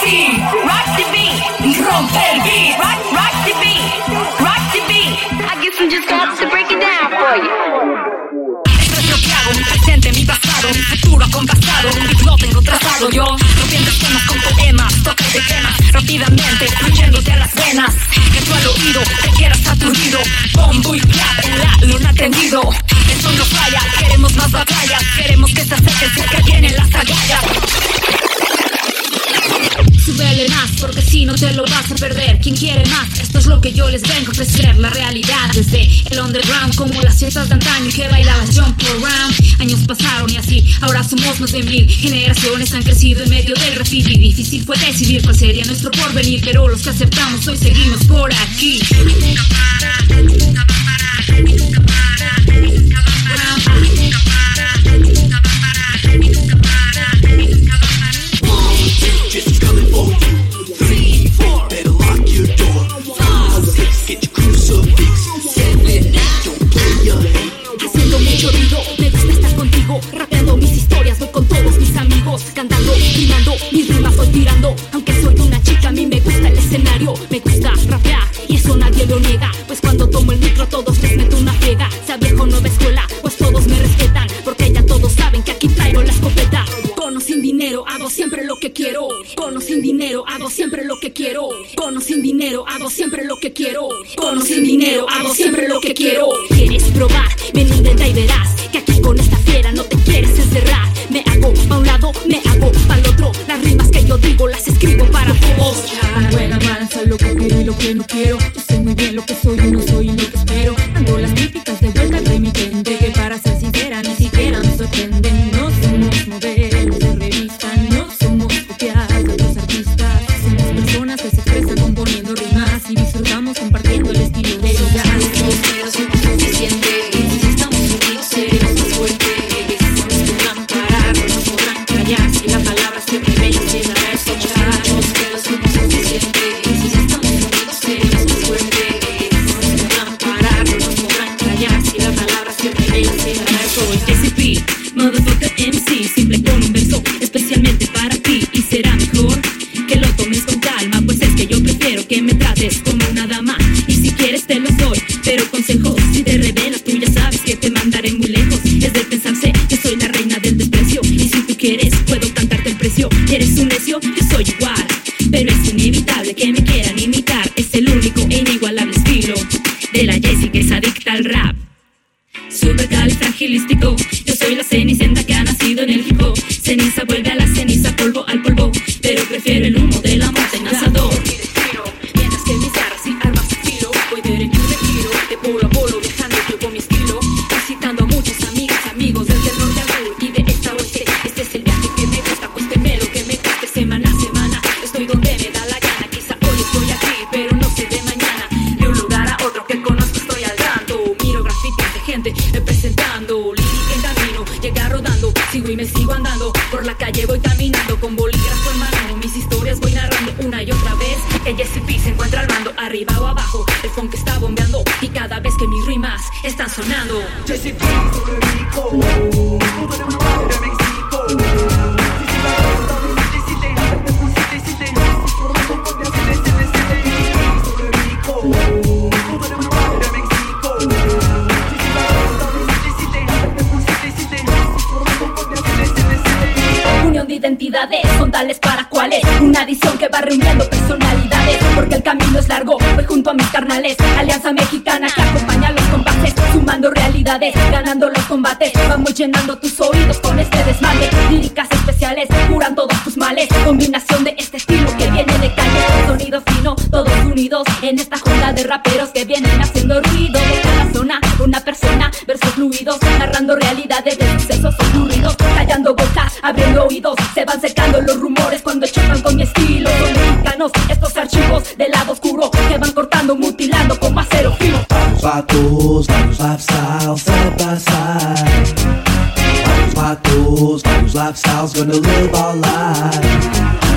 Rock the beat, rompe el beat, rock, rock the beat, rock the beat. I guess I'm just gonna have to break it down for you. Mi presente, mi pasado, mi futuro acompasado, lo tengo trazado yo, rompiendo esquemas con poemas, toques de rápidamente, fluyéndote a las venas, que tú al oído te quieras aturdido, bombo y clap en la luna tendido, eso no falla, queremos más batallas, queremos que se acerquen que vienen las agallas. Porque si no te lo vas a perder. ¿Quién quiere más? Esto es lo que yo les vengo a ofrecer. La realidad desde el underground, como las fiestas de antaño que bailabas jump around. Años pasaron y así, ahora somos más de mil. Generaciones han crecido en medio del graffiti. Difícil fue decidir cuál sería nuestro porvenir, pero los que aceptamos hoy seguimos por aquí. Mucho ruido, me gusta estar contigo Rapeando mis historias, voy con todos mis amigos Cantando, rimando, mis rimas voy tirando. Aunque soy una chica, a mí me gusta el escenario Me gusta rapear, y eso nadie lo niega. Pues cuando tomo el micro todos les meto una pega Sea viejo nueva escuela, pues todos me respetan Porque ya todos saben que aquí traigo la escopeta. Con o sin dinero, hago siempre lo que quiero. Con o sin dinero, hago siempre lo que quiero. Con o sin dinero, hago siempre lo que quiero. Con o sin dinero, hago siempre quiero. Yo sé muy bien lo que soy y no soy y lo que espero. Ando las y será para cuales Una adición que va reuniendo personalidades. Porque el camino es largo, voy junto a mis carnales. Alianza mexicana que acompaña los compases Sumando realidades, ganando los combates. Vamos llenando tus oídos con este desmadre. Líricas especiales, curan todos tus males. Combinación de este estilo que viene de calle. Sonido fino, todos unidos En esta jornada de raperos que vienen haciendo ruido De cada zona, persona, versos fluidos Narrando realidades de sucesos ocurridos Callando bocas, abriendo oídos Se van secando los rumores cuando chocan con mi estilo Son mexicanos estos archivos del lado oscuro Que van cortando, mutilando con acero fino Vatos. Varios vatos, gonna live our lives.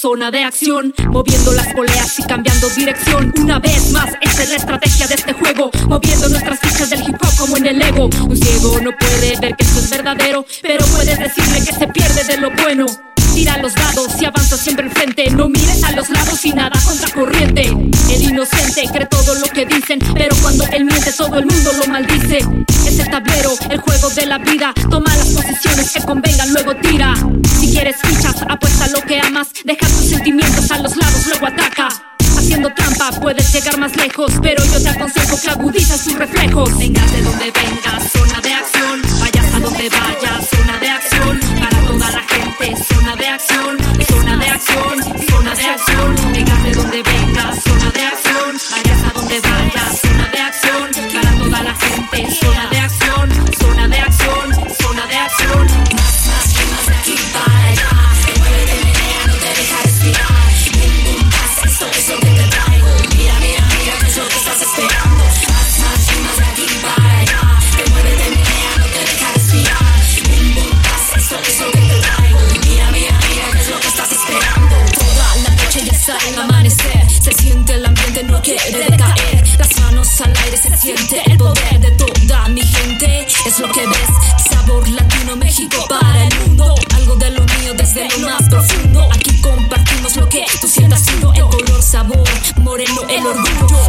Zona de acción, moviendo las poleas y cambiando dirección. Una vez más, esta es la estrategia de este juego, moviendo nuestras fichas del hip hop como en el ego. Un ciego no puede ver que esto es verdadero, pero puedes decirle que se pierde de lo bueno. Tira los dados y avanza siempre al frente. No mires a los lados y nada contra corriente. El inocente cree todo lo que dicen, pero cuando él miente, todo el mundo lo maldice. Es el tablero, el juego de la vida. Toma las posiciones que convengan, luego tira. Si quieres fichas, apuesta lo que amas. Deja sentimientos a los lados, luego ataca. Haciendo trampa puedes llegar más lejos, pero yo te aconsejo que agudices tus reflejos. Vengas de donde vengas, zona de acción. Vayas a donde vayas, zona de acción. Para toda la gente, zona de acción. Zona de acción,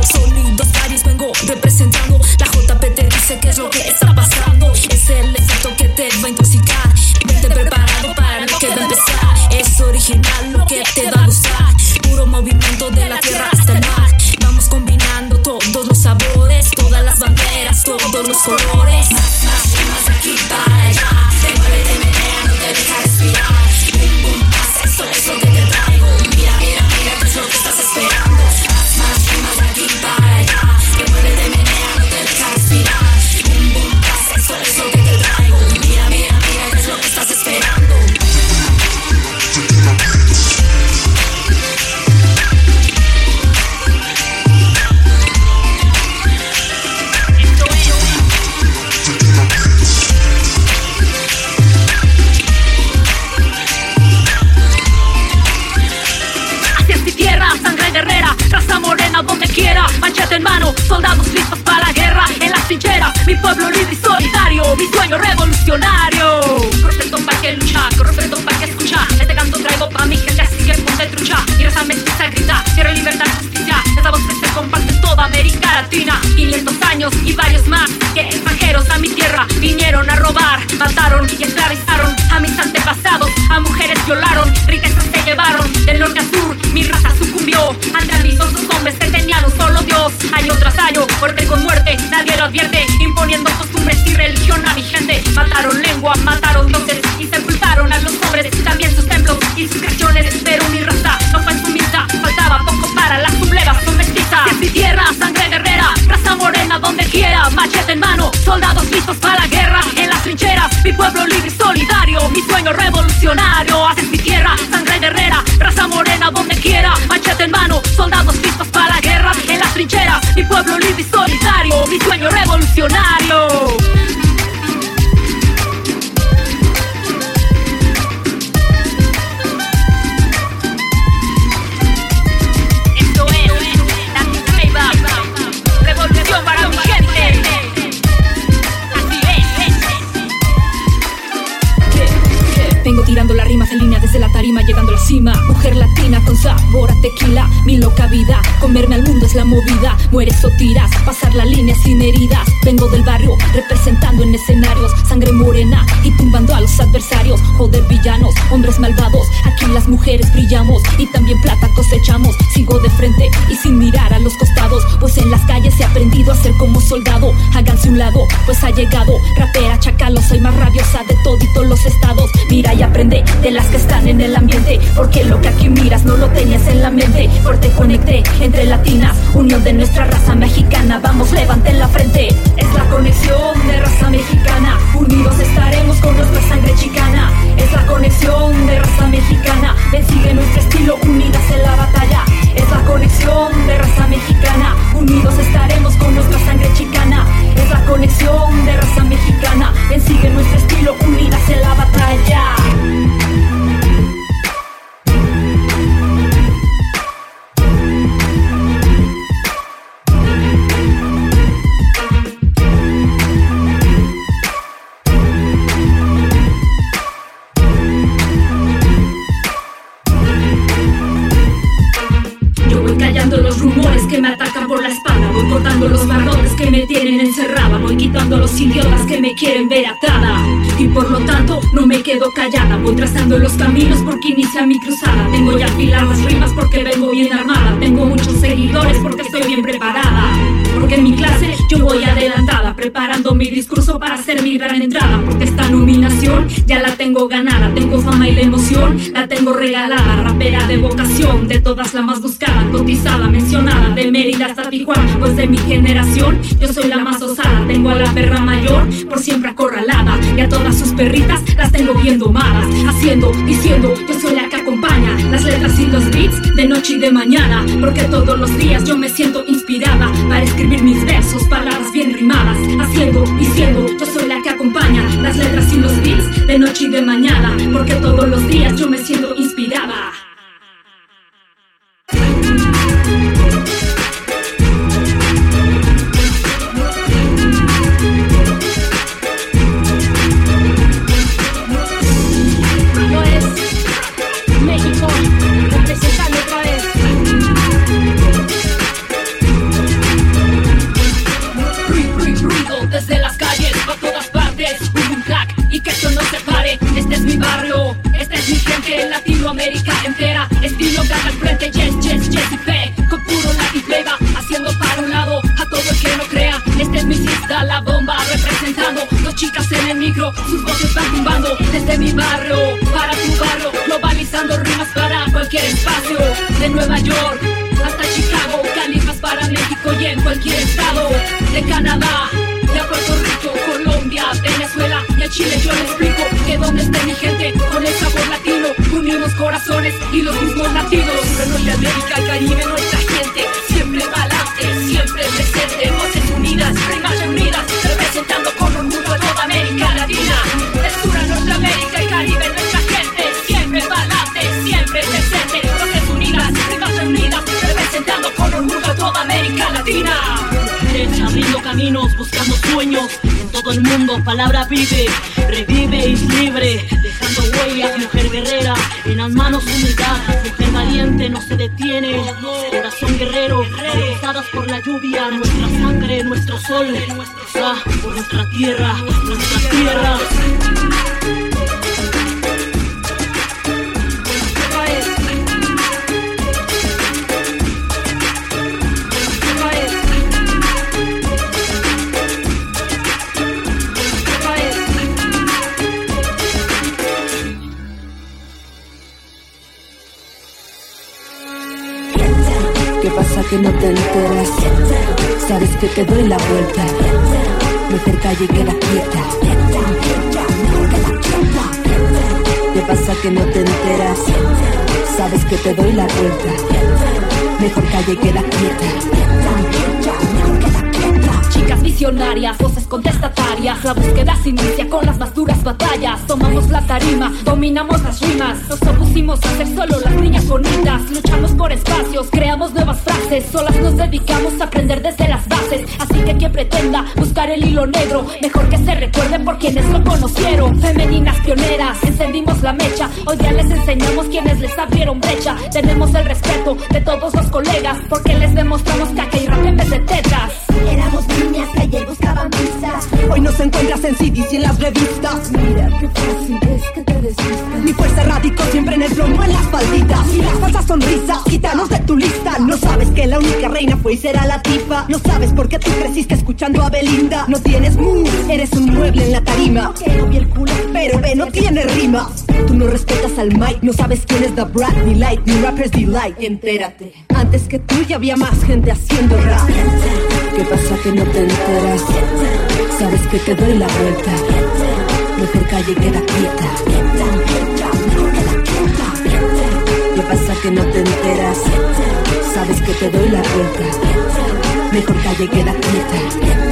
Sonidos varios vengo representando. La JP te dice qué es lo que está pasando. Es el efecto que te va a intoxicar. Vente preparado para lo que va a. Es original lo que te va a gustar. Puro movimiento de la tierra hasta el mar. Vamos combinando todos los sabores, todas las banderas, todos los colores. Mataron y esclavizaron a mis antepasados, a mujeres violaron, riquezas se llevaron, del norte a sur, mi raza sucumbió ante ambiciosos hombres que tenían un solo Dios. Año tras año, muerte con muerte, nadie lo advierte, imponiendo costumbres y religión a mi gente. Mataron lengua, mataron dioses morena donde quiera, machete en mano, soldados listos para la guerra. En las trincheras, mi pueblo libre y solidario, mi sueño revolucionario. Haces mi tierra, sangre guerrera, raza morena donde quiera, machete en mano, soldados listos para la guerra. En las trincheras, mi pueblo libre y solidario, mi sueño revolucionario. Mujer latina con sabor a tequila, mi loca vida. Comerme al mundo es la movida. Mueres o tiras, pasar la línea sin heridas. Vengo del barrio, representando en escenarios. Sangre morena y tumbando a los adversarios. Joder, villanos, hombres malvados. Aquí las mujeres brillamos y también plata cosechamos. Sigo de frente y sin mirar a los costados. Pues en las calles he aprendido a ser como soldado. Háganse un lado, pues ha llegado. Rapera, chacalo, soy más rabiosa de toditos los estados. Mira y aprende de las que están en el ambiente. Porque lo que aquí miras no lo tenías en la mente. Fuerte conecté entre latinas, unión de nuestra raza mexicana. Vamos, levanten la frente. Es la conexión de raza mexicana. Unidos estaremos con nuestra sangre chicana. Es la conexión de raza mexicana. Sigue nuestro estilo, unidas en la batalla. Es la conexión de raza mexicana. Unidos estaremos con nuestra sangre chicana. Es la conexión de raza mexicana. Sigue nuestro Porque en mi clase yo voy adelantada, preparando mi discurso para hacer mi gran entrada. Porque esta nominación ya la tengo ganada. Tengo fama y la emoción la tengo regalada. Rapera de vocación, de todas la más buscada, cotizada, mencionada, de Mérida hasta Tijuana. Pues de mi generación yo soy la más osada. Tengo a la perra mayor por siempre acorralada. Y a todas sus perritas las tengo bien domadas. Haciendo, diciendo, yo soy la que acompaña las letras y los beats de noche y de mañana. Porque todos los días yo me siento inspirada para escribir mis versos, palabras bien rimadas. Haciendo, diciendo, yo soy la que acompaña las letras y los beats de noche y de mañana. Porque todos los días yo me siento inspirada. Van tumbando Desde mi barrio, para tu barrio Globalizando rimas para cualquier espacio De Nueva York hasta Chicago, califas para México y en cualquier estado de Canadá, de Puerto Rico, Colombia, Venezuela y a Chile yo les explico que donde esté mi gente con el sabor latino unimos corazones y los mismos latidos. De Norteamérica Caribe nuestra gente siempre pa'lante, siempre presente, voces unidas, rimas unidas, representando con Latina. Derecha, abriendo caminos, buscando sueños en todo el mundo. Palabra vive, revive y libre, dejando huellas. Mujer guerrera, en las manos humildad. Mujer valiente, no se detiene. Corazón guerrero, rozadas por la lluvia. Nuestra sangre, nuestro sol, ah, por nuestra tierra, nuestra tierra. ¿Qué pasa que no te enteras? Sabes que te doy la vuelta. Mejor calle y queda quieta. ¿Qué pasa que no te enteras? Sabes que te doy la vuelta. Mejor calle y queda quieta. Voces contestatarias La búsqueda se inicia con las más duras batallas Tomamos la tarima, dominamos las rimas Nos opusimos a ser solo las niñas bonitas Luchamos por espacios, creamos nuevas frases Solas nos dedicamos a aprender desde las bases Así que quien pretenda buscar el hilo negro Mejor que se recuerde por quienes lo conocieron Femeninas pioneras, encendimos la mecha Hoy día les enseñamos quienes les abrieron brecha Tenemos el respeto de todos los colegas Porque les demostramos que aquí hay rap en vez de tetras. Éramos Hoy nos encuentras en CDs y en las revistas. Mira qué fácil es que te desvistas. Mi fuerza radicó siempre en el plomo en las falditas. Y las falsas sonrisas, quítanos de tu lista. No sabes que la única reina fue y será la tifa. No sabes por qué tú creciste escuchando a Belinda. No tienes mood, eres un mueble en la tarima. No vi el culo. Pero ve, no tiene rima. Tú no respetas al Mike, no sabes quién es The Brat ni Light, ni Rappers Delight. Entérate, antes que tú ya había más gente haciendo rap. ¿Qué pasa que no te enteras? Sabes que te doy la vuelta. Mejor calle queda quieta. ¿Qué pasa que no te enteras? Sabes que te doy la vuelta. Mejor calle queda quieta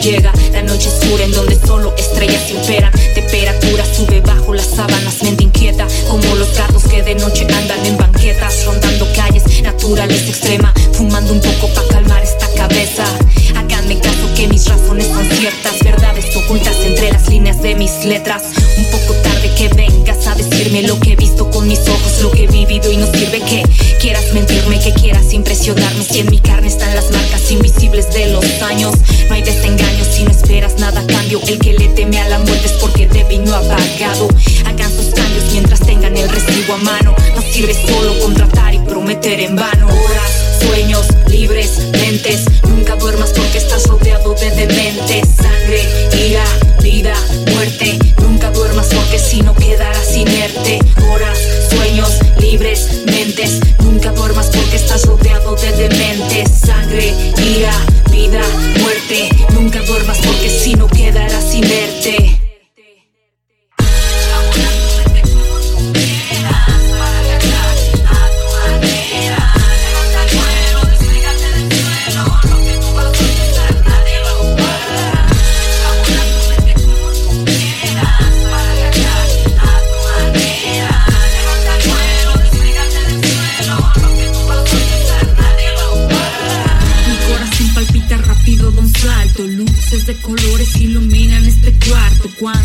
llega. La noche oscura en donde solo estrellas imperan. Te temperatura sube bajo las sábanas, mente inquieta, como los gatos que de noche andan en banquetas, rondando calles, naturales extrema, fumando un poco para calmar esta cabeza. Háganme caso que mis razones son ciertas, verdades ocultas entre las líneas de mis letras. Mano. No sirve solo contratar y prometer en vano. Horas, sueños, libres, mentes. Nunca duermas porque estás rodeado de dementes. Sangre, ira, vida, muerte. Nunca duermas porque si no quedarás inerte. Horas, sueños, libres, mentes. Nunca duermas porque estás rodeado de dementes. Sangre, ira, vida, muerte. Nunca duermas porque si no quedarás inerte.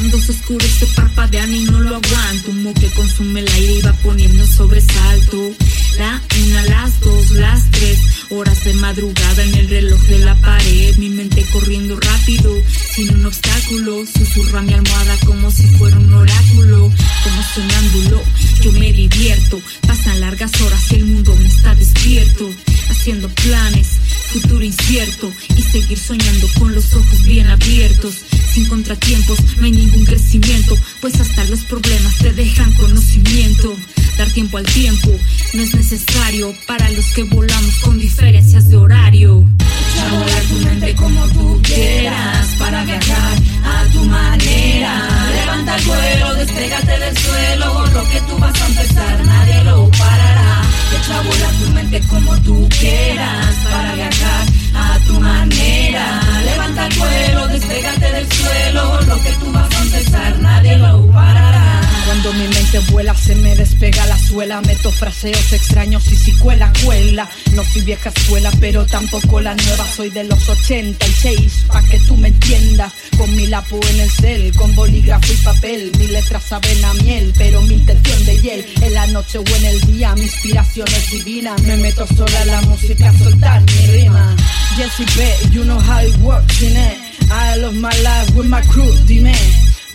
Cuando se oscurece parpadean y no lo aguanto. Humo que consume el aire y va poniendo en sobresalto. La una, las dos, las tres horas de madrugada en el reloj de la pared. Mi mente corriendo rápido, sin un obstáculo. Susurra mi almohada como si fuera un oráculo. Como sonámbulo, yo me divierto. Pasan largas horas y el mundo me está despierto. Haciendo planes, futuro incierto. Y seguir soñando con los ojos bien abiertos. Sin contratiempos, no hay ningún crecimiento. Pues hasta los problemas te dejan conocimiento. Dar tiempo al tiempo no es necesario para los que volamos con diferencias de horario. Echa a volar tu mente como tú quieras para viajar a tu manera. Levanta el vuelo, despégate del suelo. Lo que tú vas a empezar, nadie lo parará. Echa a tu mente como tú quieras para viajar a tu manera. Levanta el vuelo, despégate del suelo. Lo que tú vas a empezar, nadie lo parará. Cuando mi mente vuela se me despega la suela. Meto fraseos extraños y si cuela, cuela. No soy vieja escuela pero tampoco la nueva. Soy de los 86 pa' que tú me entiendas. Con mi lapo en el cel, con bolígrafo y papel. Mis letras saben a miel pero mi intención de hiel. En la noche o en el día mi inspiración es divina. Me meto sola en la música a soltar mi rima. Jessie B, you know how it works in it I love my life with my crew, dime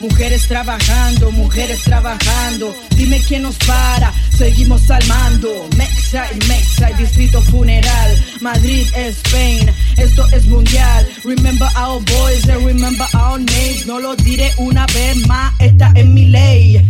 Mujeres trabajando, mujeres trabajando. Dime quién nos para, seguimos al mando. Mexide, Mexide, distrito funeral. Madrid, Spain, esto es mundial. Remember our boys and remember our names. No lo diré una vez más, esta es mi ley.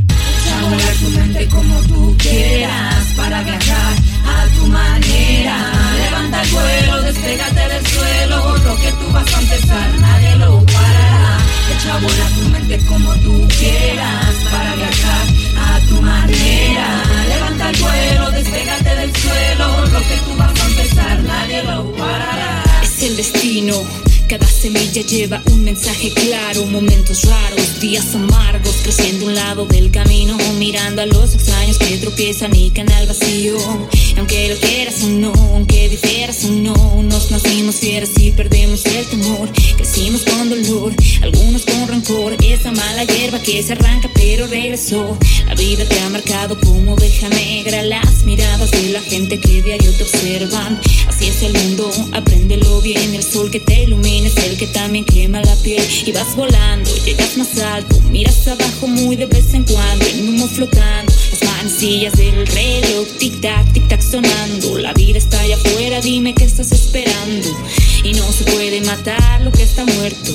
Amargos, creciendo un lado del camino, mirando a los extraños que tropiezan y caen al vacío. Aunque lo quieras o no, aunque difieras o no, nos nacimos fieras y perdemos el temor. Crecimos con dolor, algunos con rancor, esa mala hierba que se arranca pero regresó. La vida te ha marcado como oveja negra, las miradas de la gente que diario te observan. Así es el mundo, apréndelo bien, el sol que te ilumina es el que también quema la piel. Y vas volando, llegas más alto, miras abajo muy de vez en cuando, en humo flotando, las manecillas del reloj, tic tac, tic tac sonando, la vida está allá afuera, dime qué estás esperando y no se puede matar lo que está muerto.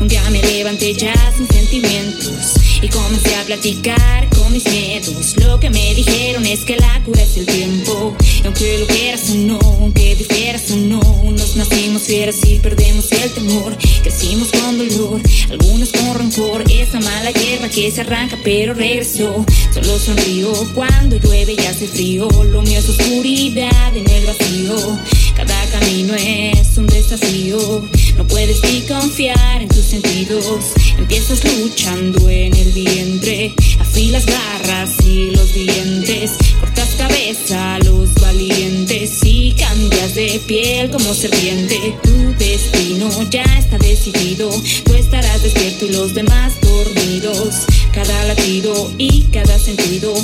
Un día me levanté ya sin sentimientos y comencé a platicar con mis miedos. Lo que me dijeron es que la cura es el tiempo. Y aunque lo quieras o no, aunque difieras o no, nos nacimos fieras y perdemos el temor. Crecimos con dolor, algunos con rancor. Esa mala hierba que se arranca pero regresó. Solo sonrío cuando llueve y hace frío. Lo mío es oscuridad en el vacío. Camino es un desafío. No puedes ni confiar en tus sentidos. Empiezas luchando en el vientre. Afilas garras y los dientes. Cortas cabeza a los valientes. Y cambias de piel como serpiente. Tu destino ya está decidido. Tú estarás despierto y los demás dormidos. Cada latido y cada sentido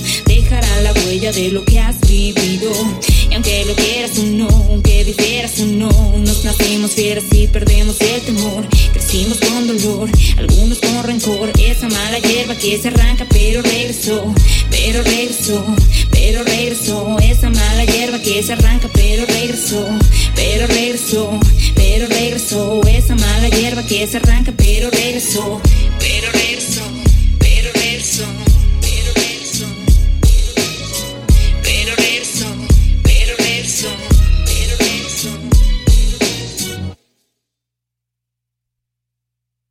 dejará la huella de lo que has vivido. Y aunque lo quieras o no, aunque difieras o no, nos nacimos fieras y perdemos el temor. Crecimos con dolor, algunos con rencor. Esa mala hierba que se arranca, pero regresó, pero regresó, pero regresó. Esa mala hierba que se arranca, pero regresó, pero regresó, pero regresó. Esa mala hierba que se arranca, pero regresó, pero regresó.